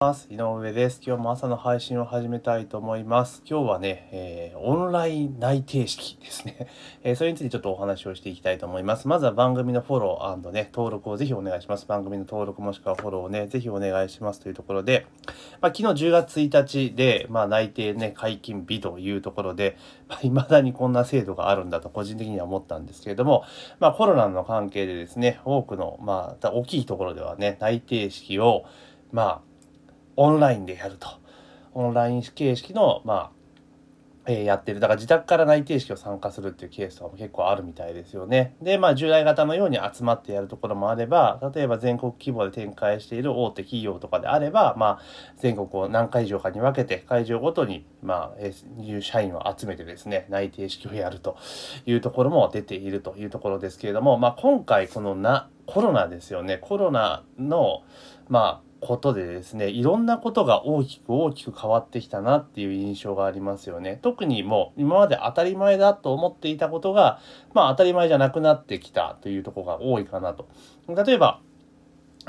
ます。井上です。今日も朝の配信を始めたいと思います。今日はね、えー、オンライン内定式ですね、えー、それについてちょっとお話をしていきたいと思います。まずは番組のフォローね登録をぜひお願いします。番組の登録もしくはフォローをねぜひお願いしますというところでまあ、昨日10月1日でまあ内定ね解禁日というところでまあ、未だにこんな制度があるんだと個人的には思ったんですけれどもまあコロナの関係でですね多くのまあ大きいところではね内定式をまあオンラインでやると。オンライン形式の、まあ、え、やってる。だから自宅から内定式を参加するっていうケースは結構あるみたいですよね。で、まあ従来型のように集まってやるところもあれば、例えば全国規模で展開している大手企業とかであれば、まあ全国を何会場かに分けて、会場ごとに、まあ、え入社員を集めてですね、内定式をやるというところも出ているというところですけれども、まあ今回このな、コロナですよね。コロナの、まあことでですねいろんなことが大きく大きく変わってきたなっていう印象がありますよね。特にもう今まで当たり前だと思っていたことがまあ当たり前じゃなくなってきたというとこが多いかなと。例えば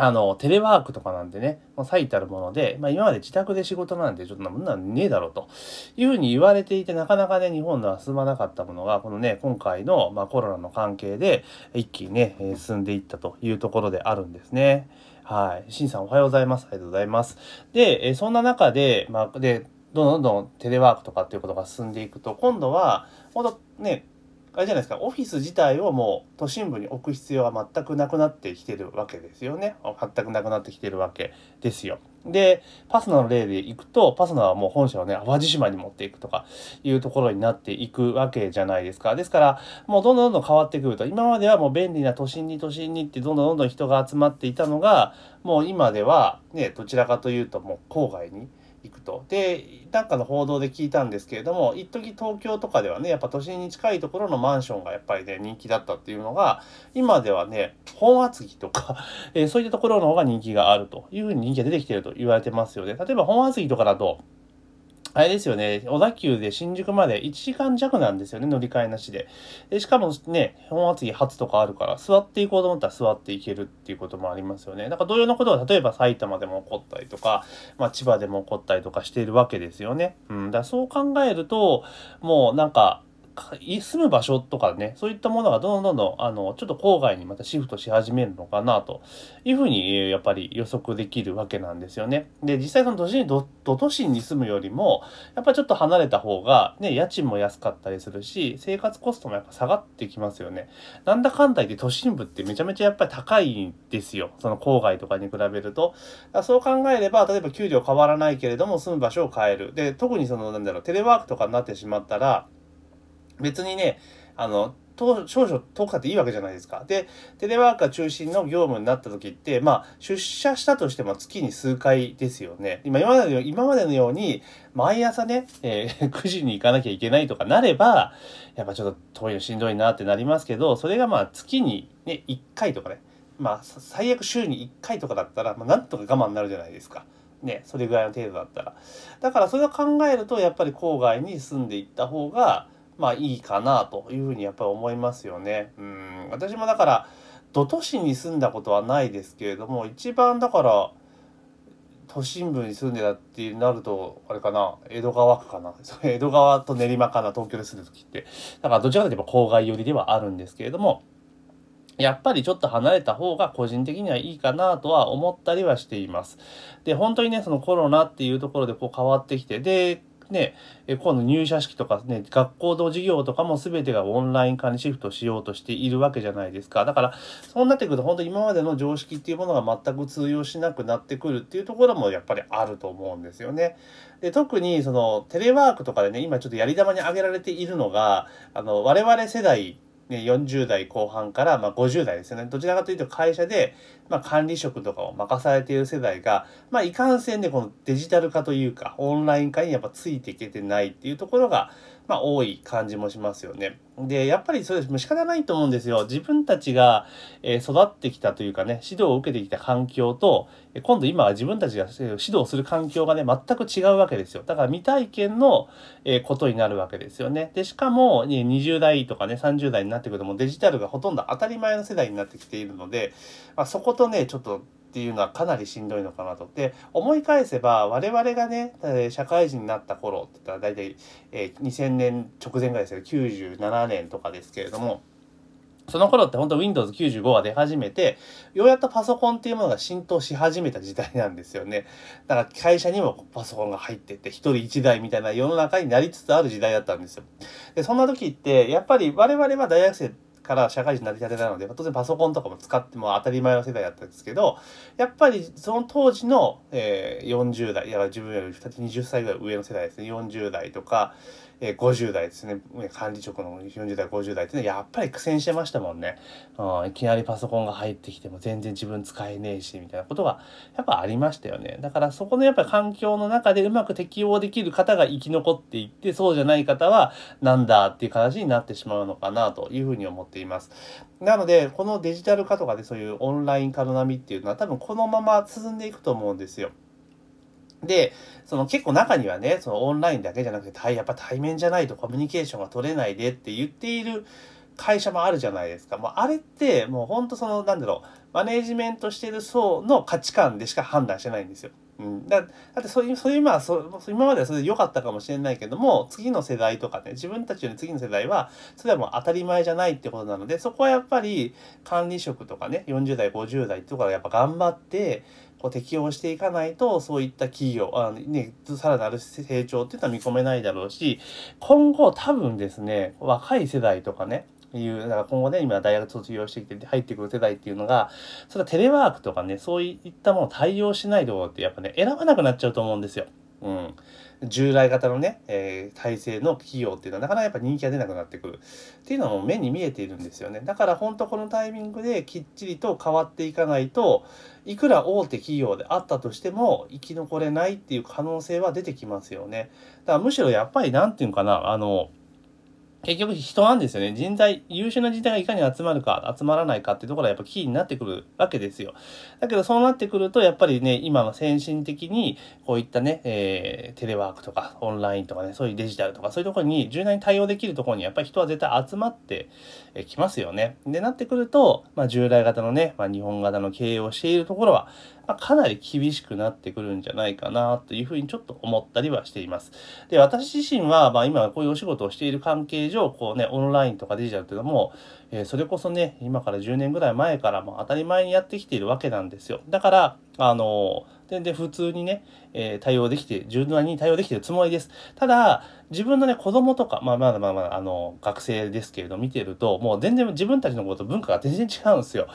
あの、テレワークとかなんてね、もう最たるもので、まあ今まで自宅で仕事なんてちょっとなんなんねえだろうというふうに言われていて、なかなかね、日本では進まなかったものが、このね、今回の、まあ、コロナの関係で一気にね、進んでいったというところであるんですね。はい。しんさんおはようございます。ありがとうございます。で、えそんな中で、まあ、で、どんどんどんテレワークとかっていうことが進んでいくと、今度は、ほんとね、あれじゃないですか、オフィス自体をもう都心部に置く必要が全くなくなってきてるわけですよね。全くなくなってきてるわけですよ。で、パスナの例でいくと、パスナはもう本社をね、淡路島に持っていくとかいうところになっていくわけじゃないですか。ですから、もうどんどんどんどん変わってくると、今まではもう便利な都心に都心にってどんどんどんどん人が集まっていたのが、もう今ではね、どちらかというともう郊外に行くと。で、なんかの報道で聞いたんですけれども、一時東京とかではね、やっぱ都心に近いところのマンションがやっぱりね、人気だったっていうのが、今ではね、本厚木とかえー、そういったところの方が人気があるというふうに人気が出てきてると言われてますよね。例えば本厚木とかだと、あれですよね、小田急で新宿まで1時間弱なんですよね、乗り換えなしで。でしかもね、本厚木初とかあるから、座っていこうと思ったら座っていけるっていうこともありますよね。なんか同様のことが例えば埼玉でも起こったりとか、まあ千葉でも起こったりとかしているわけですよね。うん、だからそう考えると、もうなんか、住む場所とかね、そういったものがどんどんどん、あの、ちょっと郊外にまたシフトし始めるのかなというふうに、やっぱり予測できるわけなんですよね。で、実際その都心に、ど、都心に住むよりも、やっぱちょっと離れた方が、ね、家賃も安かったりするし、生活コストもやっぱ下がってきますよね。なんだかんだ言って都心部ってめちゃめちゃやっぱり高いんですよ。その郊外とかに比べると。そう考えれば、例えば給料変わらないけれども住む場所を変える。で、特にその、なんだろう、テレワークとかになってしまったら、別にね、あの、少々遠くたっていいわけじゃないですか。で、テレワークが中心の業務になった時って、まあ、出社したとしても月に数回ですよね。今、今までの今までのように、毎朝ね、えー、9時に行かなきゃいけないとかなれば、やっぱちょっと遠いのしんどいなってなりますけど、それがまあ、月にね、1回とかね、まあ、最悪週に1回とかだったら、まあ、なんとか我慢になるじゃないですか。ね、それぐらいの程度だったら。だからそれを考えると、やっぱり郊外に住んでいった方が、まあいいかなというふうにやっぱり思いますよね。うん私もだから土都市に住んだことはないですけれども一番だから都心部に住んでたってなるとあれかな江戸川区かな江戸川と練馬かな東京で住んだ時ってだからどちらかといえば郊外寄りではあるんですけれどもやっぱりちょっと離れた方が個人的にはいいかなとは思ったりはしています。で、本当にね、そのコロナっていうところでこう変わってきて、で、ね、今度入社式とかね、学校の授業とかも全てがオンライン化にシフトしようとしているわけじゃないですか。だから、そうなってくると本当今までの常識っていうものが全く通用しなくなってくるっていうところもやっぱりあると思うんですよね。で、特にそのテレワークとかでね、今ちょっとやり玉に挙げられているのが、あの、我々世代ね、40代後半から、まあ、50代ですよね。どちらかというと会社で、まあ、管理職とかを任されている世代が、まあ、いかんせんでこのデジタル化というか、オンライン化にやっぱついていけてないっていうところが、まあ、多い感じもしますよね。で、やっぱりそれ仕方ないと思うんですよ。自分たちが、え育ってきたというかね、指導を受けてきた環境と、今度今は自分たちが指導する環境がね、全く違うわけですよ。だから未体験の、えことになるわけですよね。で、しかも、ね、20代とかね、30代になってくるともうデジタルがほとんど当たり前の世代になってきているので、まあ、そことね、ちょっとっていうのはかなりしんどいのかなと。で思い返せば我々がね社会人になった頃って言ったら大体、え、2000年直前ぐらいですけど97年とかですけれども。その頃って本当 Windows 95が出始めて、ようやっとパソコンっていうものが浸透し始めた時代なんですよね。だから会社にもパソコンが入ってて、一人一台みたいな世の中になりつつある時代だったんですよ。で、そんな時って、やっぱり我々は大学生から社会人になりたてなので、当然パソコンとかも使っても当たり前の世代だったんですけど、やっぱりその当時の、えー、40代、いや自分より20歳ぐらい上の世代ですね、40代とか、え、50代ですね。管理職の40代50代っていうのはやっぱり苦戦してましたもんね、うん、いきなりパソコンが入ってきても全然自分使えねえしみたいなことがやっぱありましたよね。だからそこのやっぱり環境の中でうまく適応できる方が生き残っていってそうじゃない方はなんだっていう形になってしまうのかなというふうに思っています。なのでこのデジタル化とかでそういうオンライン化の波っていうのは多分このまま進んでいくと思うんですよ。で、その結構中にはね、そのオンラインだけじゃなくて、やっぱ対面じゃないとコミュニケーションが取れないでって言っている会社もあるじゃないですか。もうあれってもうほんとそのなんだろう、マネージメントしてる層の価値観でしか判断してないんですよ。うん、だだってそういうそういう今そ今まではそれで良かったかもしれないけども次の世代とかね自分たちより次の世代はそれはもう当たり前じゃないってことなのでそこはやっぱり管理職とかね40代50代とかやっぱ頑張ってこう適応していかないとそういった企業あねさらなる成長っていうのは見込めないだろうし今後多分ですね若い世代とかねいうだから今後ね今大学卒業してきて入ってくる世代っていうのがそれはテレワークとかねそういったものを対応しないとってやっぱね選ばなくなっちゃうと思うんですよ。うん、従来型のね、えー、体制の企業っていうのはなかなかやっぱ人気が出なくなってくる。っていうのはもう目に見えているんですよね。だから本当このタイミングできっちりと変わっていかないといくら大手企業であったとしても生き残れないっていう可能性は出てきますよね。だからむしろやっぱり何て言うのかなあの結局人なんですよね。人材、優秀な人材がいかに集まるか、集まらないかっていうところはやっぱキーになってくるわけですよ。だけどそうなってくると、やっぱりね、今の先進的に、こういったね、えー、テレワークとか、オンラインとかね、そういうデジタルとか、そういうところに柔軟に対応できるところに、やっぱり人は絶対集まってきますよね。で、なってくると、まあ、従来型のね、まあ、日本型の経営をしているところは、まあ、かなり厳しくなってくるんじゃないかなというふうにちょっと思ったりはしています。で、私自身は、まあ、今こういうお仕事をしている関係上、こうね、オンラインとかデジタルというのも、えー、それこそね、今から10年ぐらい前からも当たり前にやってきているわけなんですよ。だから、あの全然普通にね、えー、対応できて、柔軟に対応できてるつもりです。ただ、自分のね、子供とか、まあまだまだ、あの、学生ですけれど、見てると、もう全然自分たちのこと文化が全然違うんですよ。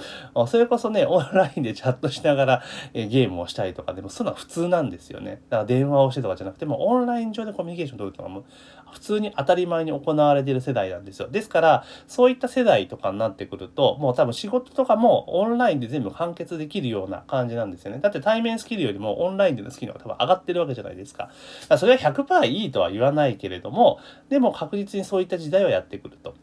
それこそね、オンラインでチャットしながら、え、ゲームをしたりとかでも、そういうのは普通なんですよね。だから電話をしてとかじゃなくても、オンライン上でコミュニケーション取るとかも、普通に当たり前に行われている世代なんですよ。ですから、そういった世代とかになってくると、もう多分仕事とかもオンラインで全部完結できるような感じなんですよね。だって対面スキルよりもオンラインでのスキルが多分上がってるわけじゃないですか。かそれは100%いいとは言わないけれども、でも確実にそういった時代はやってくると。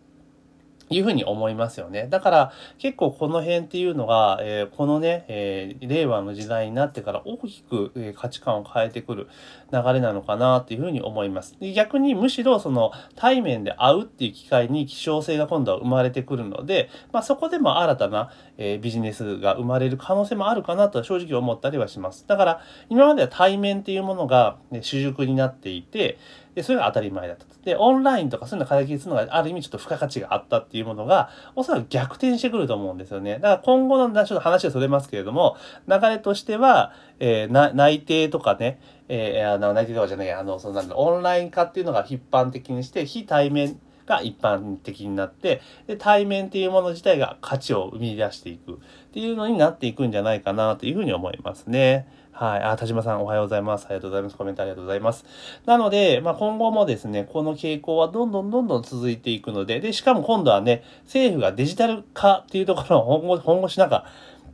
いうふうに思いますよね。だから結構この辺っていうのが、えー、このね、えー、令和の時代になってから大きく、えー、価値観を変えてくる流れなのかなっていうふうに思います。で逆にむしろその対面で会うっていう機会に希少性が今度は生まれてくるので、まあ、そこでも新たな、えビジネスが生まれる可能性もあるかなと正直思ったりはします。だから今までは対面っていうものが、ね、主軸になっていて、で、それが当たり前だった。で、オンラインとかそういうのを解決するのがある意味ちょっと付加価値があったっていうものが、おそらく逆転してくると思うんですよね。だから今後のちょっと話はそれますけれども、流れとしては、えー、内定とかね、えー、あの内定とかじゃない、あの、そのなんだオンライン化っていうのが一般的にして、非対面が一般的になってで対面っていうもの自体が価値を生み出していくっていうのになっていくんじゃないかなというふうに思いますね。はい。あ、田島さんおはようございます。ありがとうございます。コメントありがとうございます。なので、まあ、今後もですね、この傾向はどんどんどんどん続いていくので、で、しかも今度はね、政府がデジタル化っていうところを 本腰、本腰なんか、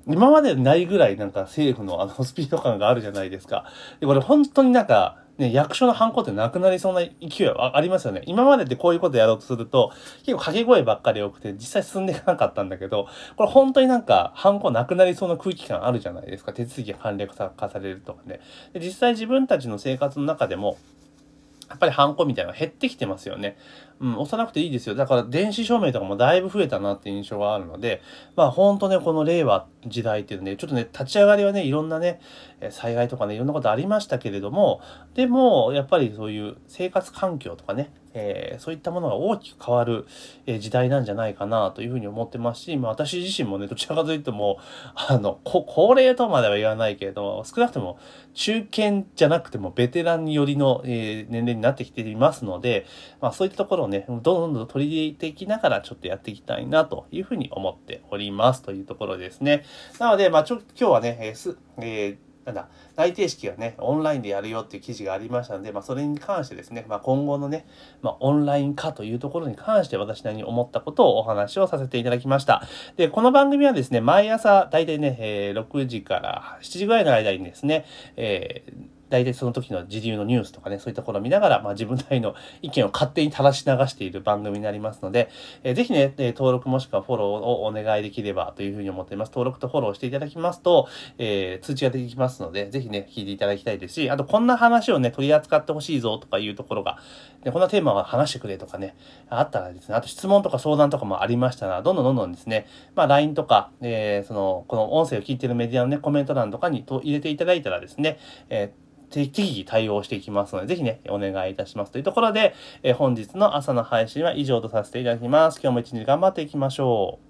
今までないぐらいなんか政府のあのスピード感があるじゃないですか。で、これ本当になんか、ね、役所のハンコってなくなりそうな勢いはありますよね。今までってこういうことやろうとすると、結構掛け声ばっかり多くて、実際進んでいかなかったんだけど、これ本当になんか、ハンコなくなりそうな空気感あるじゃないですか。手続きが簡略化されるとかね。で実際自分たちの生活の中でも、やっぱりハンコみたいなのが減ってきてますよね。うん、押さなくていいですよ。だから電子署名とかもだいぶ増えたなって印象があるので、まあ本当ね、この令和時代っていうね、ちょっとね、立ち上がりはね、いろんなね、災害とかね、いろんなことありましたけれども、でも、やっぱりそういう生活環境とかね、えー、そういったものが大きく変わる、え時代なんじゃないかなというふうに思ってますし、まあ、私自身もねどちらかというともうあの高齢とまでは言わないけれども少なくとも中堅じゃなくてもベテランによりの、えー、年齢になってきていますので、まあ、そういったところをねどんどんどん取り入れていきながらちょっとやっていきたいなというふうに思っておりますというところですね。なので、まあ、ちょ今日はね、えーすえーなんだ、内定式がね、オンラインでやるよっていう記事がありましたので、まあ、それに関してですね、まあ、今後のね、まあ、オンライン化というところに関して私なりに思ったことをお話をさせていただきました。で、この番組はですね、毎朝大体ね、えー、6時から7時ぐらいの間にですね、えー大体その時の時流のニュースとかね、そういったところを見ながら、まあ、自分なりの意見を勝手に垂らし流している番組になりますので、えー、ぜひね、登録もしくはフォローをお願いできればというふうに思っています。登録とフォローしていただきますと、えー、通知ができますので、ぜひね、聞いていただきたいですし、あとこんな話をね、取り扱ってほしいぞとかいうところが、でこんなテーマを話してくれとかね、あったらですね、あと質問とか相談とかもありましたら、どんどんどんどんですね、まあ、LINE とか、えー、その、この音声を聞いているメディアのね、コメント欄とかにと入れていただいたらですね、えー適宜対応していきますので、ぜひね、お願いいたします。というところで、え本日の朝の配信は以上とさせていただきます。今日も一日頑張っていきましょう。